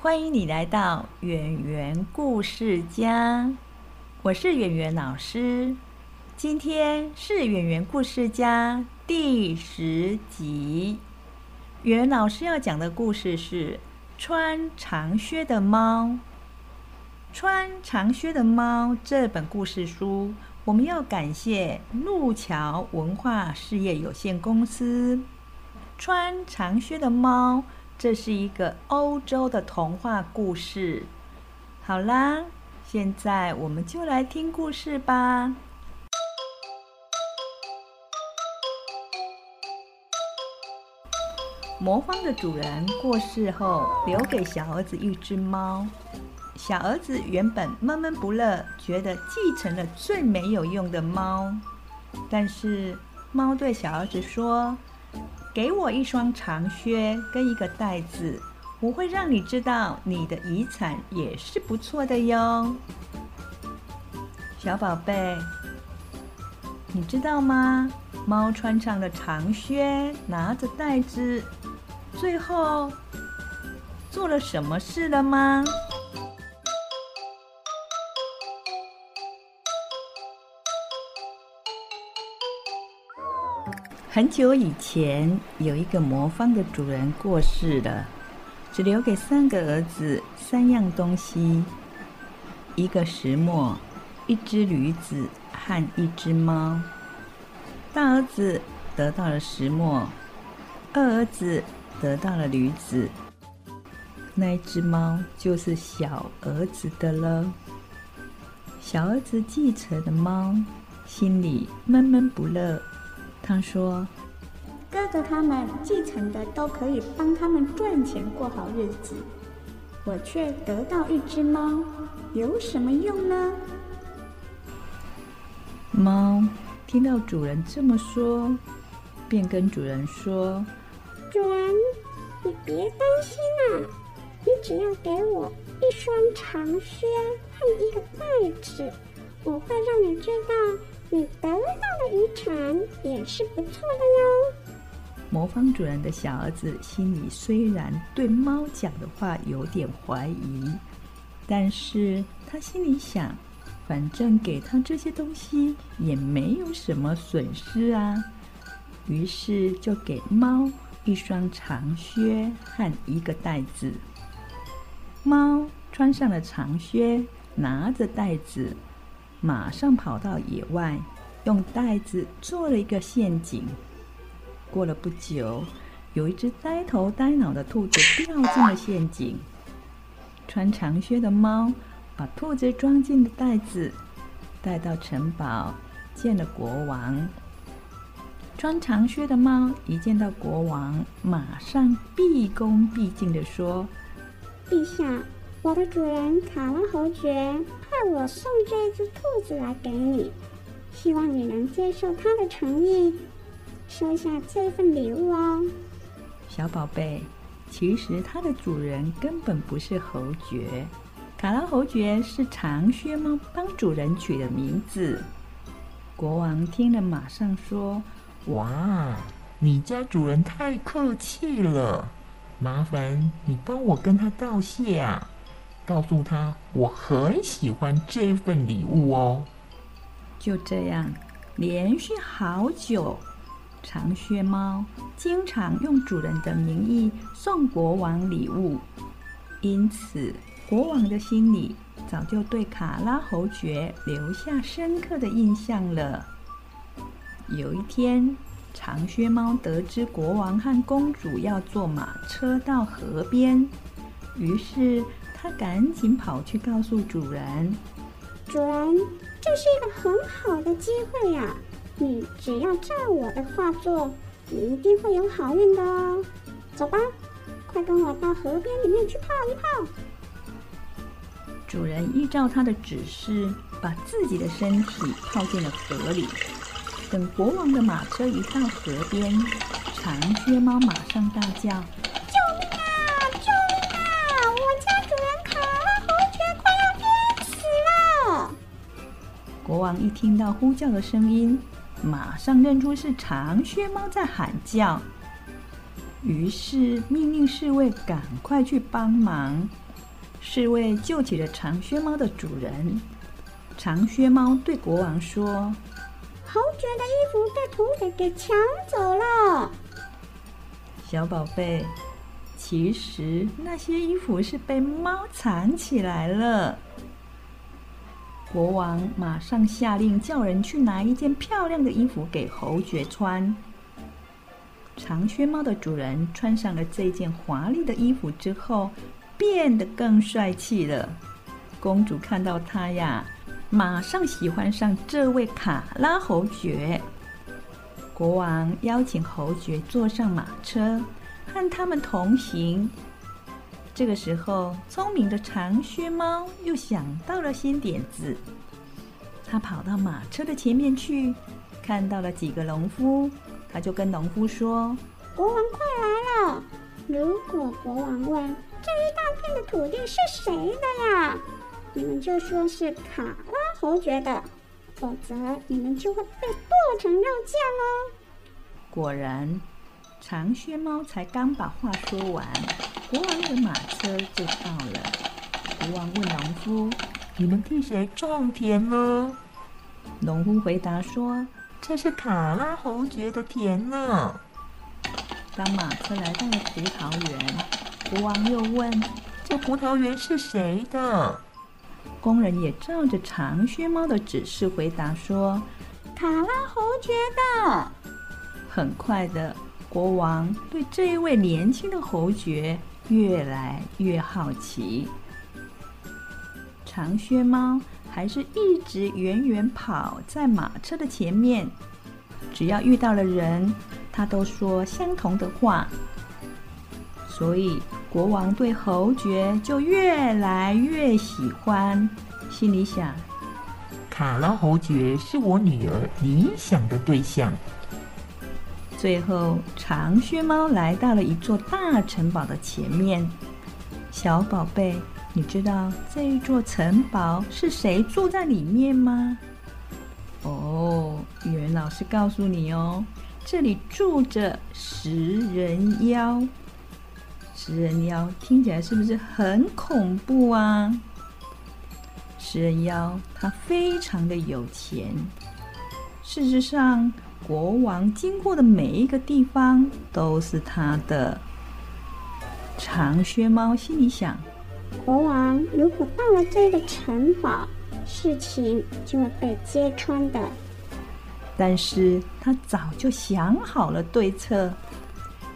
欢迎你来到圆圆故事家，我是圆圆老师。今天是圆圆故事家第十集。圆圆老师要讲的故事是《穿长靴的猫》。《穿长靴的猫》这本故事书，我们要感谢路桥文化事业有限公司。《穿长靴的猫》。这是一个欧洲的童话故事。好啦，现在我们就来听故事吧。魔方的主人过世后，留给小儿子一只猫。小儿子原本闷闷不乐，觉得继承了最没有用的猫。但是猫对小儿子说。给我一双长靴跟一个袋子，我会让你知道你的遗产也是不错的哟，小宝贝。你知道吗？猫穿上了长靴，拿着袋子，最后做了什么事了吗？很久以前，有一个魔方的主人过世了，只留给三个儿子三样东西：一个石磨、一只驴子和一只猫。大儿子得到了石磨，二儿子得到了驴子，那只猫就是小儿子的了。小儿子继承的猫，心里闷闷不乐。他说：“哥哥他们继承的都可以帮他们赚钱过好日子，我却得到一只猫，有什么用呢？”猫听到主人这么说，便跟主人说：“主人，你别担心啊，你只要给我一双长靴和一个袋子，我会让你知道。”你得遗产也是不错的哟。魔方主人的小儿子心里虽然对猫讲的话有点怀疑，但是他心里想，反正给他这些东西也没有什么损失啊。于是就给猫一双长靴和一个袋子。猫穿上了长靴，拿着袋子。马上跑到野外，用袋子做了一个陷阱。过了不久，有一只呆头呆脑的兔子掉进了陷阱。穿长靴的猫把兔子装进了袋子，带到城堡见了国王。穿长靴的猫一见到国王，马上毕恭毕敬地说：“陛下。”我的主人卡拉侯爵派我送这只兔子来给你，希望你能接受他的诚意，收下这份礼物哦。小宝贝，其实它的主人根本不是侯爵，卡拉侯爵是长靴猫帮主人取的名字。国王听了，马上说：“哇，你家主人太客气了，麻烦你帮我跟他道谢啊。”告诉他，我很喜欢这份礼物哦。就这样，连续好久，长靴猫经常用主人的名义送国王礼物，因此国王的心里早就对卡拉侯爵留下深刻的印象了。有一天，长靴猫得知国王和公主要坐马车到河边，于是。他赶紧跑去告诉主人：“主人，这是一个很好的机会呀！你只要照我的话做，你一定会有好运的哦。走吧，快跟我到河边里面去泡一泡。”主人依照他的指示，把自己的身体泡进了河里。等国王的马车一到河边，长靴猫马上大叫：“王一听到呼叫的声音，马上认出是长靴猫在喊叫，于是命令侍卫赶快去帮忙。侍卫救起了长靴猫的主人。长靴猫对国王说。侯爵的衣服被土匪给抢走了，小宝贝。其实那些衣服是被猫藏起来了。国王马上下令叫人去拿一件漂亮的衣服给侯爵穿。长靴猫的主人穿上了这件华丽的衣服之后，变得更帅气了。公主看到他呀。马上喜欢上这位卡拉侯爵。国王邀请侯爵坐上马车，和他们同行。这个时候，聪明的长靴猫又想到了新点子。他跑到马车的前面去，看到了几个农夫，他就跟农夫说：“国王快来了！如果国王问这一大片的土地是谁的呀？”你们就说是卡拉侯爵的，否则你们就会被剁成肉酱哦。果然，长靴猫才刚把话说完，国王的马车就到了。国王问农夫：“你们替谁种田呢？”农夫回答说：“这是卡拉侯爵的田呢。”当马车来到了葡萄园，国王又问：“这葡萄园是谁的？”工人也照着长靴猫的指示回答说：“卡拉侯爵的。”很快的，国王对这一位年轻的侯爵越来越好奇。长靴猫还是一直远远跑在马车的前面，只要遇到了人，他都说相同的话。所以。国王对侯爵就越来越喜欢，心里想：卡拉侯爵是我女儿理想的对象。最后，长靴猫来到了一座大城堡的前面。小宝贝，你知道这一座城堡是谁住在里面吗？哦，语文老师告诉你哦，这里住着食人妖。食人妖听起来是不是很恐怖啊？食人妖他非常的有钱，事实上，国王经过的每一个地方都是他的。长靴猫心里想：国王如果到了这个城堡，事情就会被揭穿的。但是他早就想好了对策。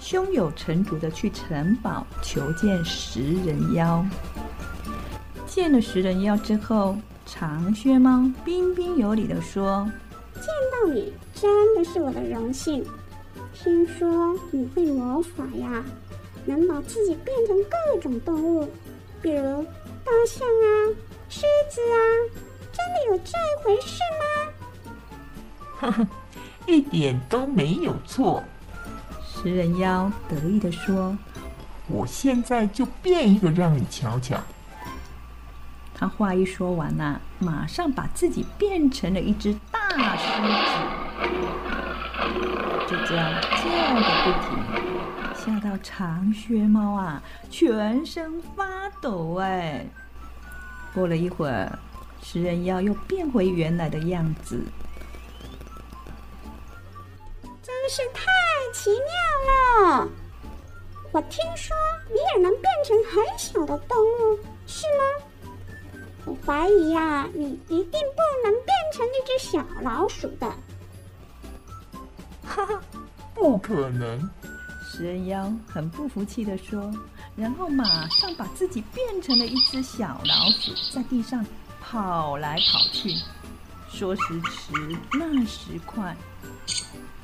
胸有成竹的去城堡求见食人妖。见了食人妖之后，长靴猫彬彬有礼的说：“见到你真的是我的荣幸。听说你会魔法呀，能把自己变成各种动物，比如大象啊、狮子啊，真的有这回事吗？”哈哈，一点都没有错。食人妖得意的说：“我现在就变一个让你瞧瞧。”他话一说完呐，马上把自己变成了一只大狮子，就这样叫个不停，吓到长靴猫啊，全身发抖哎。过了一会儿，食人妖又变回原来的样子。真是太奇妙了！我听说你也能变成很小的动物，是吗？我怀疑呀，你一定不能变成那只小老鼠的。哈哈，不可能！食人妖很不服气的说，然后马上把自己变成了一只小老鼠，在地上跑来跑去，说时迟，那时快。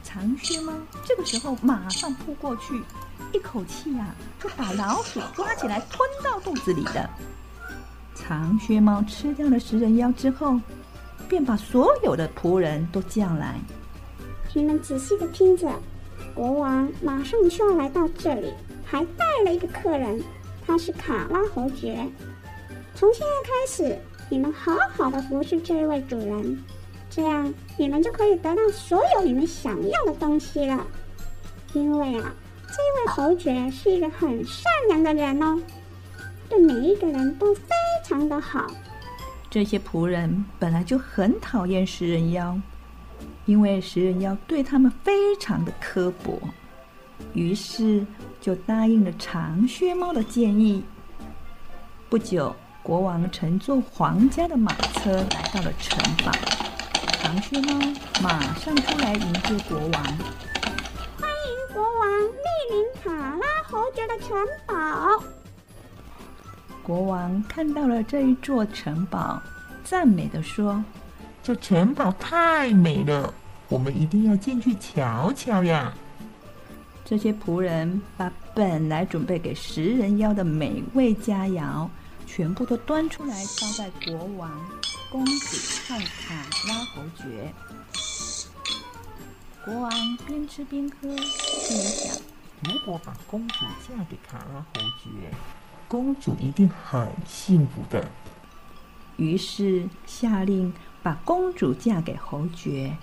长靴猫这个时候马上扑过去，一口气呀就把老鼠抓起来吞到肚子里了。长靴猫吃掉了食人妖之后，便把所有的仆人都叫来。你们仔细的听着，国王马上就要来到这里，还带了一个客人，他是卡拉侯爵。从现在开始，你们好好的服侍这位主人，这样你们就可以得到所有你们想要的东西了。因为啊，这位侯爵是一个很善良的人哦。对每一个人都非常的好。这些仆人本来就很讨厌食人妖，因为食人妖对他们非常的刻薄，于是就答应了长靴猫的建议。不久，国王乘坐皇家的马车来到了城堡，长靴猫马上出来迎接国王。欢迎国王莅临卡拉侯爵的城堡。国王看到了这一座城堡，赞美的说：“这城堡太美了，我们一定要进去瞧瞧呀！”这些仆人把本来准备给食人妖的美味佳肴，全部都端出来，招待国王、公主和卡拉侯爵。国王边吃边喝，心里想：如果把公主嫁给卡拉侯爵。公主一定很幸福的。于是下令把公主嫁给侯爵。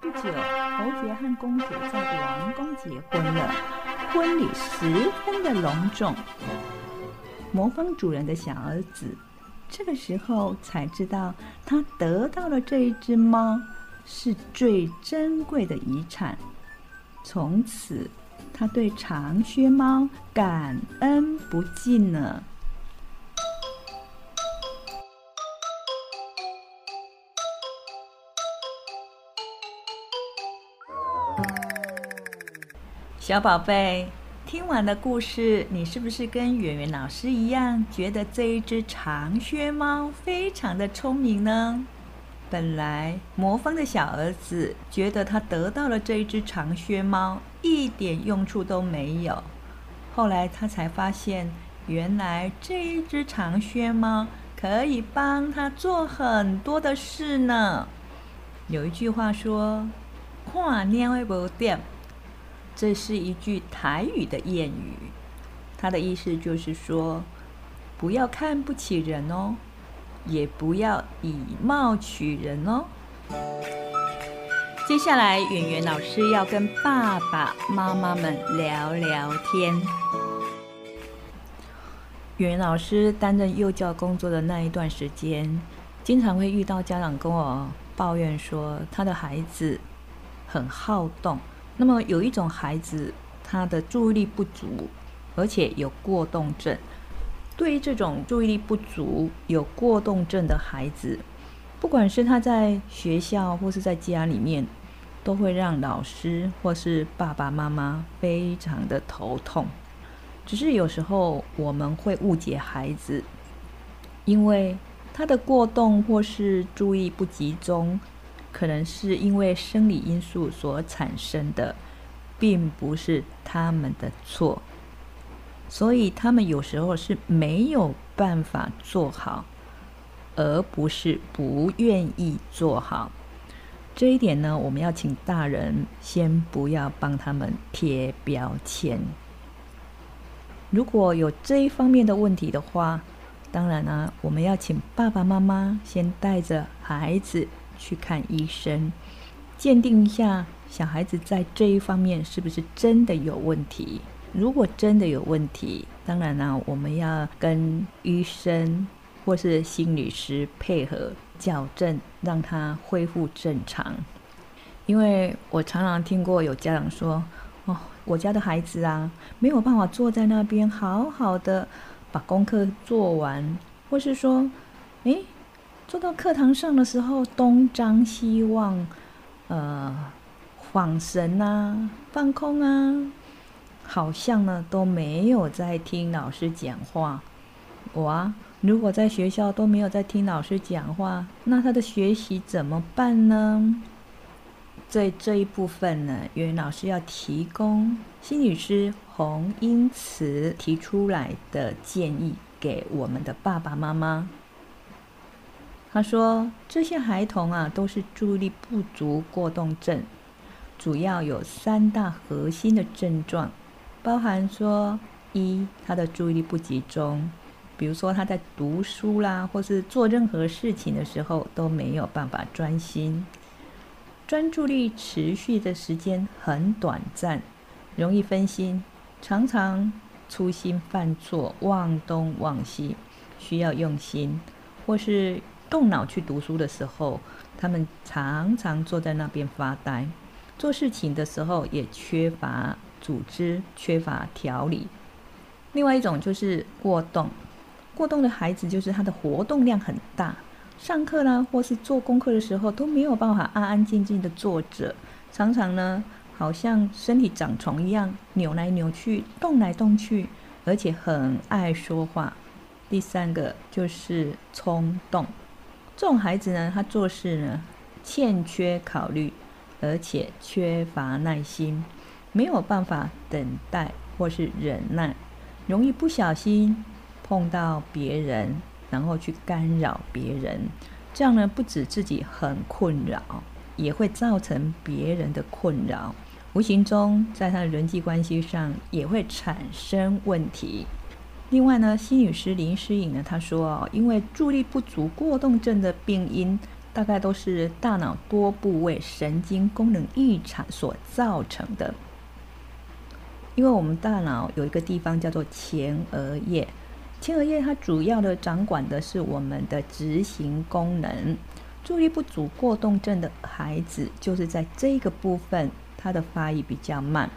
不久，侯爵和公主在王宫结婚了，婚礼十分的隆重。魔方主人的小儿子这个时候才知道，他得到了这一只猫是最珍贵的遗产。从此。他对长靴猫感恩不尽呢。小宝贝，听完了故事，你是不是跟圆圆老师一样，觉得这一只长靴猫非常的聪明呢？本来魔方的小儿子觉得他得到了这一只长靴猫一点用处都没有，后来他才发现，原来这一只长靴猫可以帮他做很多的事呢。有一句话说：“看鸟会不掉”，这是一句台语的谚语，它的意思就是说，不要看不起人哦。也不要以貌取人哦。接下来，圆圆老师要跟爸爸妈妈们聊聊天。圆圆老师担任幼教工作的那一段时间，经常会遇到家长跟我抱怨说，他的孩子很好动。那么有一种孩子，他的注意力不足，而且有过动症。对于这种注意力不足、有过动症的孩子，不管是他在学校或是在家里面，都会让老师或是爸爸妈妈非常的头痛。只是有时候我们会误解孩子，因为他的过动或是注意不集中，可能是因为生理因素所产生的，并不是他们的错。所以他们有时候是没有办法做好，而不是不愿意做好。这一点呢，我们要请大人先不要帮他们贴标签。如果有这一方面的问题的话，当然呢，我们要请爸爸妈妈先带着孩子去看医生，鉴定一下小孩子在这一方面是不是真的有问题。如果真的有问题，当然呢，我们要跟医生或是心理师配合矫正，让他恢复正常。因为我常常听过有家长说：“哦，我家的孩子啊，没有办法坐在那边好好的把功课做完，或是说，诶，坐到课堂上的时候东张西望，呃，恍神啊，放空啊。”好像呢都没有在听老师讲话。我啊，如果在学校都没有在听老师讲话，那他的学习怎么办呢？在这一部分呢，袁老师要提供心理师洪英慈提出来的建议。给我们的爸爸妈妈。他说，这些孩童啊，都是注意力不足过动症，主要有三大核心的症状，包含说一，他的注意力不集中，比如说他在读书啦，或是做任何事情的时候都没有办法专心，专注力持续的时间很短暂，容易分心，常常粗心犯错，忘东忘西，需要用心，或是。动脑去读书的时候，他们常常坐在那边发呆；做事情的时候也缺乏组织、缺乏条理。另外一种就是过动，过动的孩子就是他的活动量很大，上课呢或是做功课的时候都没有办法安安静静的坐着，常常呢好像身体长虫一样扭来扭去、动来动去，而且很爱说话。第三个就是冲动。这种孩子呢，他做事呢欠缺考虑，而且缺乏耐心，没有办法等待或是忍耐，容易不小心碰到别人，然后去干扰别人。这样呢，不止自己很困扰，也会造成别人的困扰，无形中在他的人际关系上也会产生问题。另外呢，心理师林诗颖呢，他说哦，因为注意力不足过动症的病因，大概都是大脑多部位神经功能异常所造成的。因为我们大脑有一个地方叫做前额叶，前额叶它主要的掌管的是我们的执行功能。注意力不足过动症的孩子，就是在这个部分，他的发育比较慢，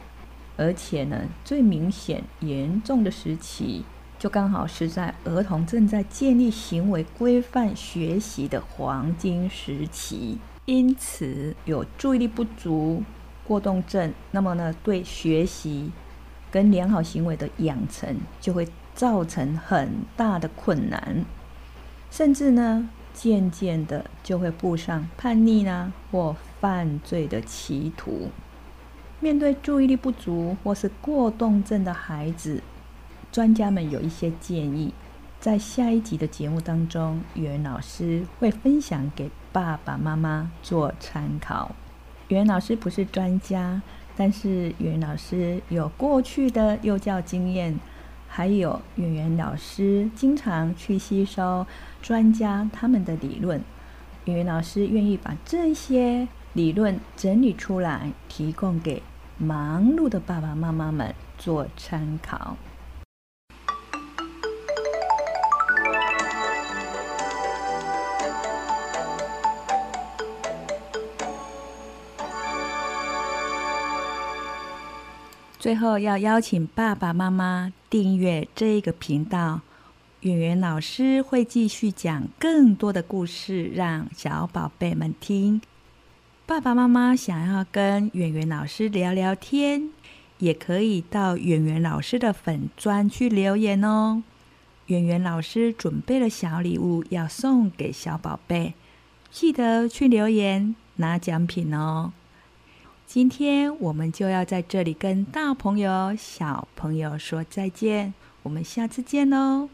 而且呢，最明显严重的时期。就刚好是在儿童正在建立行为规范学习的黄金时期，因此有注意力不足过动症，那么呢，对学习跟良好行为的养成就会造成很大的困难，甚至呢，渐渐的就会步上叛逆呢或犯罪的歧途。面对注意力不足或是过动症的孩子。专家们有一些建议，在下一集的节目当中，袁老师会分享给爸爸妈妈做参考。袁老师不是专家，但是袁老师有过去的幼教经验，还有袁袁老师经常去吸收专家他们的理论。袁袁老师愿意把这些理论整理出来，提供给忙碌的爸爸妈妈们做参考。最后要邀请爸爸妈妈订阅这个频道，圆圆老师会继续讲更多的故事，让小宝贝们听。爸爸妈妈想要跟圆圆老师聊聊天，也可以到圆圆老师的粉砖去留言哦。圆圆老师准备了小礼物要送给小宝贝，记得去留言拿奖品哦。今天我们就要在这里跟大朋友、小朋友说再见，我们下次见喽。